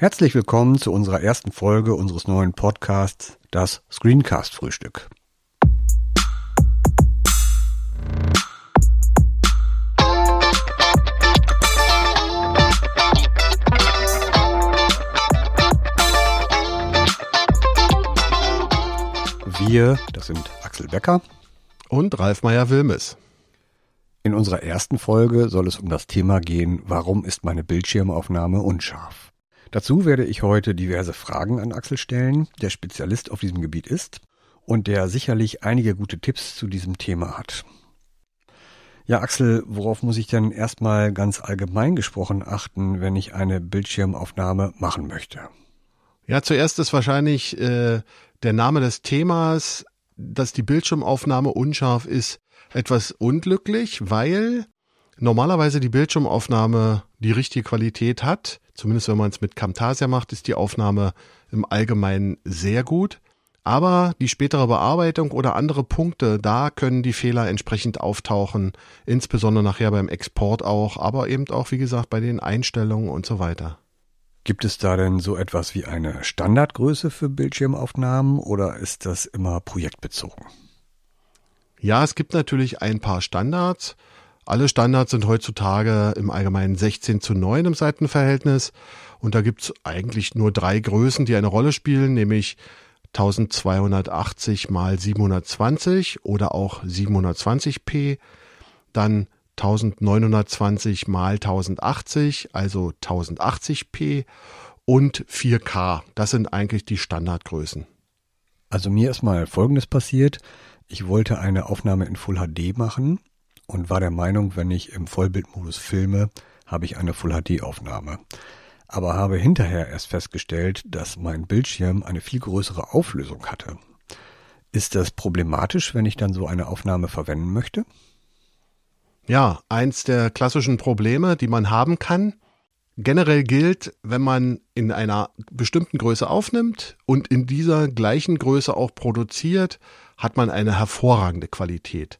Herzlich willkommen zu unserer ersten Folge unseres neuen Podcasts, das Screencast Frühstück. Wir, das sind Axel Becker und Ralf Meyer-Wilmes. In unserer ersten Folge soll es um das Thema gehen, warum ist meine Bildschirmaufnahme unscharf? Dazu werde ich heute diverse Fragen an Axel stellen, der Spezialist auf diesem Gebiet ist und der sicherlich einige gute Tipps zu diesem Thema hat. Ja, Axel, worauf muss ich denn erstmal ganz allgemein gesprochen achten, wenn ich eine Bildschirmaufnahme machen möchte? Ja, zuerst ist wahrscheinlich äh, der Name des Themas, dass die Bildschirmaufnahme unscharf ist, etwas unglücklich, weil normalerweise die Bildschirmaufnahme die richtige Qualität hat. Zumindest wenn man es mit Camtasia macht, ist die Aufnahme im Allgemeinen sehr gut. Aber die spätere Bearbeitung oder andere Punkte, da können die Fehler entsprechend auftauchen, insbesondere nachher beim Export auch, aber eben auch, wie gesagt, bei den Einstellungen und so weiter. Gibt es da denn so etwas wie eine Standardgröße für Bildschirmaufnahmen oder ist das immer projektbezogen? Ja, es gibt natürlich ein paar Standards. Alle Standards sind heutzutage im Allgemeinen 16 zu 9 im Seitenverhältnis. Und da gibt's eigentlich nur drei Größen, die eine Rolle spielen, nämlich 1280 mal 720 oder auch 720p, dann 1920 mal 1080, also 1080p und 4K. Das sind eigentlich die Standardgrößen. Also mir ist mal Folgendes passiert. Ich wollte eine Aufnahme in Full HD machen und war der Meinung, wenn ich im Vollbildmodus filme, habe ich eine Full-HD-Aufnahme. Aber habe hinterher erst festgestellt, dass mein Bildschirm eine viel größere Auflösung hatte. Ist das problematisch, wenn ich dann so eine Aufnahme verwenden möchte? Ja, eins der klassischen Probleme, die man haben kann. Generell gilt, wenn man in einer bestimmten Größe aufnimmt und in dieser gleichen Größe auch produziert, hat man eine hervorragende Qualität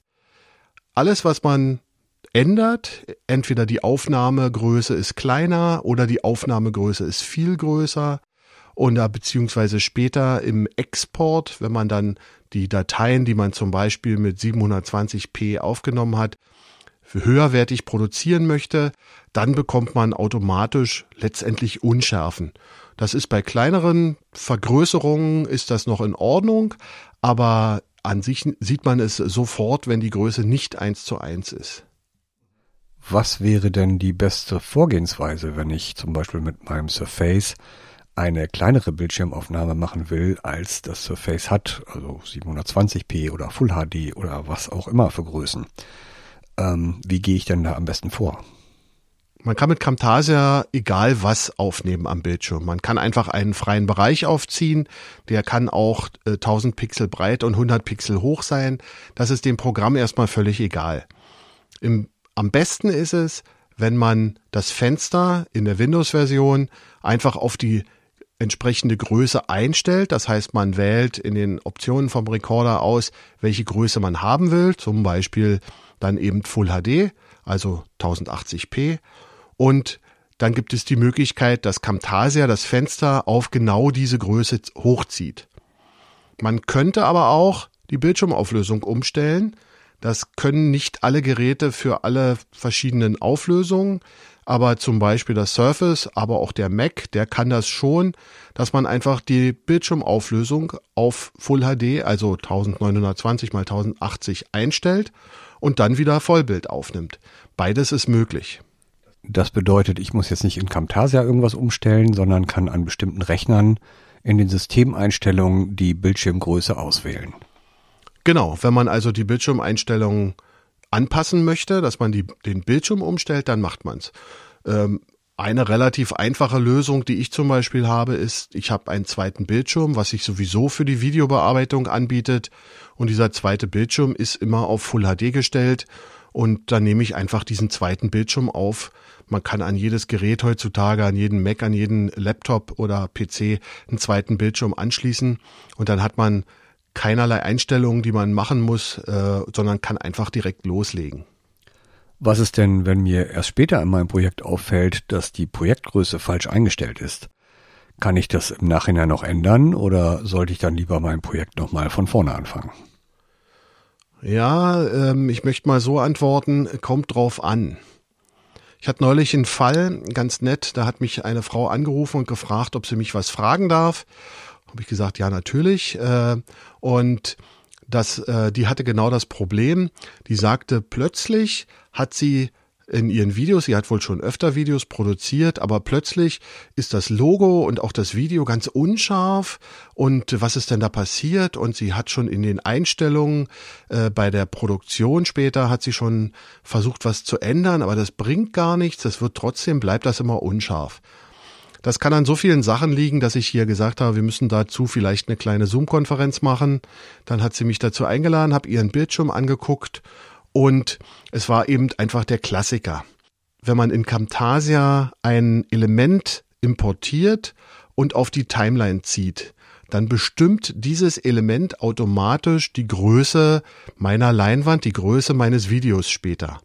alles, was man ändert, entweder die Aufnahmegröße ist kleiner oder die Aufnahmegröße ist viel größer oder beziehungsweise später im Export, wenn man dann die Dateien, die man zum Beispiel mit 720p aufgenommen hat, höherwertig produzieren möchte, dann bekommt man automatisch letztendlich Unschärfen. Das ist bei kleineren Vergrößerungen ist das noch in Ordnung, aber an sich sieht man es sofort, wenn die Größe nicht eins zu eins ist. Was wäre denn die beste Vorgehensweise, wenn ich zum Beispiel mit meinem Surface eine kleinere Bildschirmaufnahme machen will, als das Surface hat, also 720p oder Full HD oder was auch immer für Größen? Ähm, wie gehe ich denn da am besten vor? Man kann mit Camtasia egal was aufnehmen am Bildschirm. Man kann einfach einen freien Bereich aufziehen. Der kann auch äh, 1000 Pixel breit und 100 Pixel hoch sein. Das ist dem Programm erstmal völlig egal. Im, am besten ist es, wenn man das Fenster in der Windows-Version einfach auf die entsprechende Größe einstellt. Das heißt, man wählt in den Optionen vom Recorder aus, welche Größe man haben will. Zum Beispiel dann eben Full HD, also 1080p und dann gibt es die Möglichkeit, dass Camtasia das Fenster auf genau diese Größe hochzieht. Man könnte aber auch die Bildschirmauflösung umstellen. Das können nicht alle Geräte für alle verschiedenen Auflösungen, aber zum Beispiel das Surface, aber auch der Mac, der kann das schon, dass man einfach die Bildschirmauflösung auf Full HD, also 1920 x 1080 einstellt und dann wieder Vollbild aufnimmt. Beides ist möglich. Das bedeutet, ich muss jetzt nicht in Camtasia irgendwas umstellen, sondern kann an bestimmten Rechnern in den Systemeinstellungen die Bildschirmgröße auswählen. Genau, wenn man also die Bildschirmeinstellungen anpassen möchte, dass man die, den Bildschirm umstellt, dann macht man's. Ähm, eine relativ einfache Lösung, die ich zum Beispiel habe, ist, ich habe einen zweiten Bildschirm, was sich sowieso für die Videobearbeitung anbietet. Und dieser zweite Bildschirm ist immer auf Full HD gestellt. Und dann nehme ich einfach diesen zweiten Bildschirm auf, man kann an jedes Gerät heutzutage, an jeden Mac, an jeden Laptop oder PC einen zweiten Bildschirm anschließen und dann hat man keinerlei Einstellungen, die man machen muss, äh, sondern kann einfach direkt loslegen. Was ist denn, wenn mir erst später in meinem Projekt auffällt, dass die Projektgröße falsch eingestellt ist? Kann ich das im Nachhinein noch ändern oder sollte ich dann lieber mein Projekt nochmal von vorne anfangen? Ja, ähm, ich möchte mal so antworten, kommt drauf an. Ich hatte neulich einen Fall, ganz nett, da hat mich eine Frau angerufen und gefragt, ob sie mich was fragen darf. Habe ich gesagt, ja, natürlich. Äh, und das, äh, die hatte genau das Problem. Die sagte, plötzlich hat sie in ihren Videos, sie hat wohl schon öfter Videos produziert, aber plötzlich ist das Logo und auch das Video ganz unscharf und was ist denn da passiert? Und sie hat schon in den Einstellungen äh, bei der Produktion später hat sie schon versucht, was zu ändern, aber das bringt gar nichts, das wird trotzdem, bleibt das immer unscharf. Das kann an so vielen Sachen liegen, dass ich hier gesagt habe, wir müssen dazu vielleicht eine kleine Zoom-Konferenz machen. Dann hat sie mich dazu eingeladen, habe ihren Bildschirm angeguckt und es war eben einfach der Klassiker. Wenn man in Camtasia ein Element importiert und auf die Timeline zieht, dann bestimmt dieses Element automatisch die Größe meiner Leinwand, die Größe meines Videos später.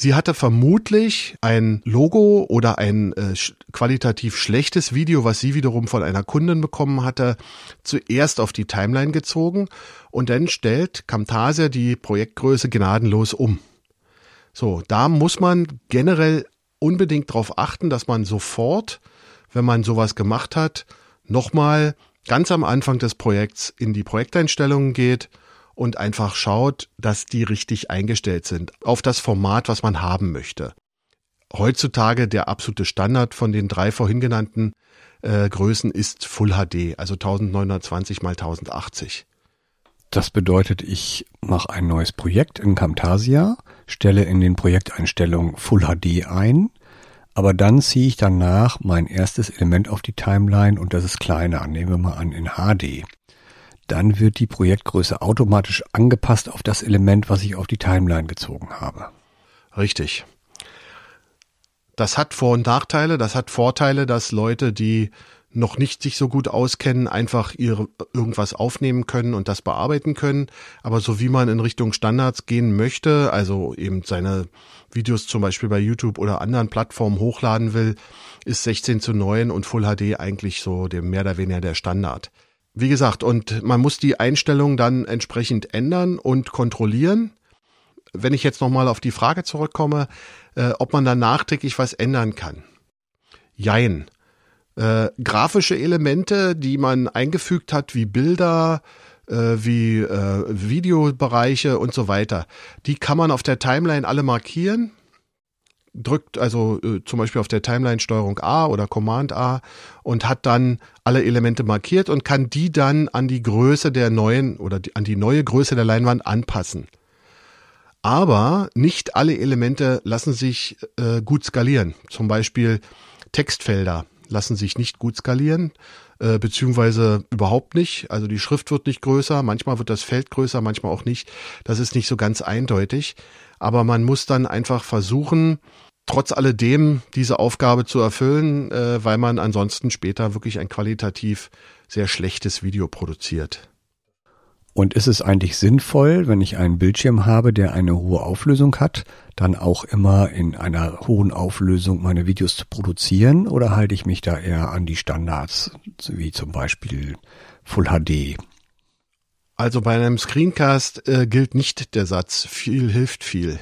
Sie hatte vermutlich ein Logo oder ein äh, qualitativ schlechtes Video, was sie wiederum von einer Kundin bekommen hatte, zuerst auf die Timeline gezogen und dann stellt Camtasia die Projektgröße gnadenlos um. So, da muss man generell unbedingt darauf achten, dass man sofort, wenn man sowas gemacht hat, nochmal ganz am Anfang des Projekts in die Projekteinstellungen geht und einfach schaut, dass die richtig eingestellt sind auf das Format, was man haben möchte. Heutzutage der absolute Standard von den drei vorhin genannten äh, Größen ist Full HD, also 1920 mal 1080. Das bedeutet, ich mache ein neues Projekt in Camtasia, stelle in den Projekteinstellungen Full HD ein, aber dann ziehe ich danach mein erstes Element auf die Timeline und das ist kleiner, nehmen wir mal an in HD dann wird die Projektgröße automatisch angepasst auf das Element, was ich auf die Timeline gezogen habe. Richtig. Das hat Vor- und Nachteile. Das hat Vorteile, dass Leute, die noch nicht sich so gut auskennen, einfach ihre irgendwas aufnehmen können und das bearbeiten können. Aber so wie man in Richtung Standards gehen möchte, also eben seine Videos zum Beispiel bei YouTube oder anderen Plattformen hochladen will, ist 16 zu 9 und Full HD eigentlich so dem mehr oder weniger der Standard. Wie gesagt, und man muss die Einstellung dann entsprechend ändern und kontrollieren. Wenn ich jetzt nochmal auf die Frage zurückkomme, äh, ob man dann nachträglich was ändern kann. Jein. Äh, grafische Elemente, die man eingefügt hat, wie Bilder, äh, wie äh, Videobereiche und so weiter, die kann man auf der Timeline alle markieren drückt also äh, zum Beispiel auf der Timeline Steuerung A oder Command A und hat dann alle Elemente markiert und kann die dann an die Größe der neuen oder die, an die neue Größe der Leinwand anpassen. Aber nicht alle Elemente lassen sich äh, gut skalieren. Zum Beispiel Textfelder lassen sich nicht gut skalieren, äh, beziehungsweise überhaupt nicht. Also die Schrift wird nicht größer, manchmal wird das Feld größer, manchmal auch nicht. Das ist nicht so ganz eindeutig. Aber man muss dann einfach versuchen, trotz alledem diese Aufgabe zu erfüllen, äh, weil man ansonsten später wirklich ein qualitativ sehr schlechtes Video produziert. Und ist es eigentlich sinnvoll, wenn ich einen Bildschirm habe, der eine hohe Auflösung hat, dann auch immer in einer hohen Auflösung meine Videos zu produzieren? Oder halte ich mich da eher an die Standards, wie zum Beispiel Full HD? Also bei einem Screencast äh, gilt nicht der Satz, viel hilft viel.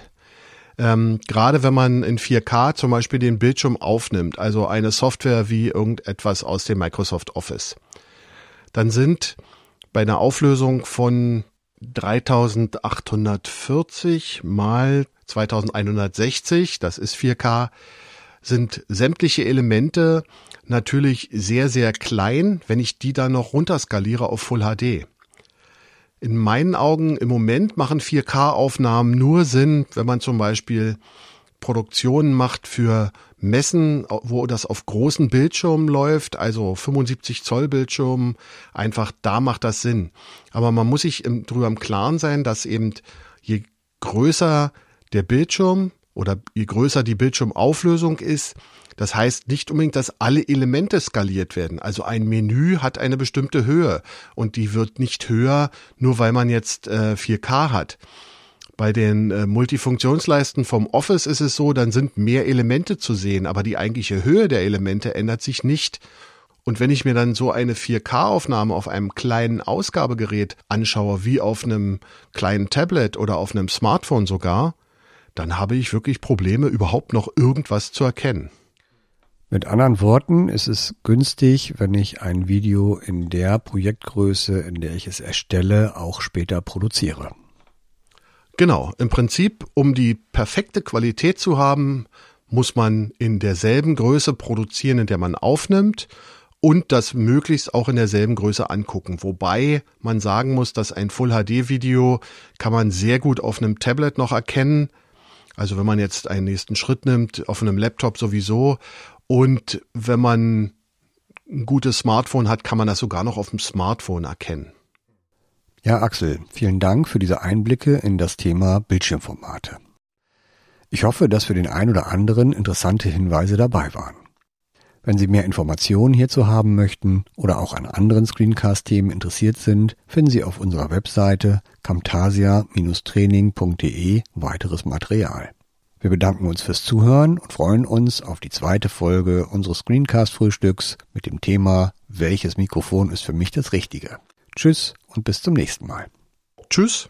Ähm, gerade wenn man in 4K zum Beispiel den Bildschirm aufnimmt, also eine Software wie irgendetwas aus dem Microsoft Office, dann sind bei einer Auflösung von 3840 mal 2160, das ist 4K, sind sämtliche Elemente natürlich sehr, sehr klein, wenn ich die dann noch runterskaliere auf Full HD. In meinen Augen im Moment machen 4K-Aufnahmen nur Sinn, wenn man zum Beispiel Produktionen macht für Messen, wo das auf großen Bildschirmen läuft, also 75 Zoll Bildschirmen, einfach da macht das Sinn. Aber man muss sich drüber im Klaren sein, dass eben je größer der Bildschirm oder je größer die Bildschirmauflösung ist, das heißt nicht unbedingt, dass alle Elemente skaliert werden. Also ein Menü hat eine bestimmte Höhe und die wird nicht höher, nur weil man jetzt äh, 4K hat. Bei den äh, Multifunktionsleisten vom Office ist es so, dann sind mehr Elemente zu sehen, aber die eigentliche Höhe der Elemente ändert sich nicht. Und wenn ich mir dann so eine 4K-Aufnahme auf einem kleinen Ausgabegerät anschaue, wie auf einem kleinen Tablet oder auf einem Smartphone sogar, dann habe ich wirklich Probleme, überhaupt noch irgendwas zu erkennen. Mit anderen Worten, ist es günstig, wenn ich ein Video in der Projektgröße, in der ich es erstelle, auch später produziere. Genau, im Prinzip, um die perfekte Qualität zu haben, muss man in derselben Größe produzieren, in der man aufnimmt und das möglichst auch in derselben Größe angucken. Wobei man sagen muss, dass ein Full HD Video kann man sehr gut auf einem Tablet noch erkennen. Also wenn man jetzt einen nächsten Schritt nimmt, auf einem Laptop sowieso. Und wenn man ein gutes Smartphone hat, kann man das sogar noch auf dem Smartphone erkennen. Ja, Axel, vielen Dank für diese Einblicke in das Thema Bildschirmformate. Ich hoffe, dass für den einen oder anderen interessante Hinweise dabei waren. Wenn Sie mehr Informationen hierzu haben möchten oder auch an anderen Screencast-Themen interessiert sind, finden Sie auf unserer Webseite camtasia-training.de weiteres Material. Wir bedanken uns fürs Zuhören und freuen uns auf die zweite Folge unseres Screencast-Frühstücks mit dem Thema Welches Mikrofon ist für mich das Richtige? Tschüss und bis zum nächsten Mal. Tschüss.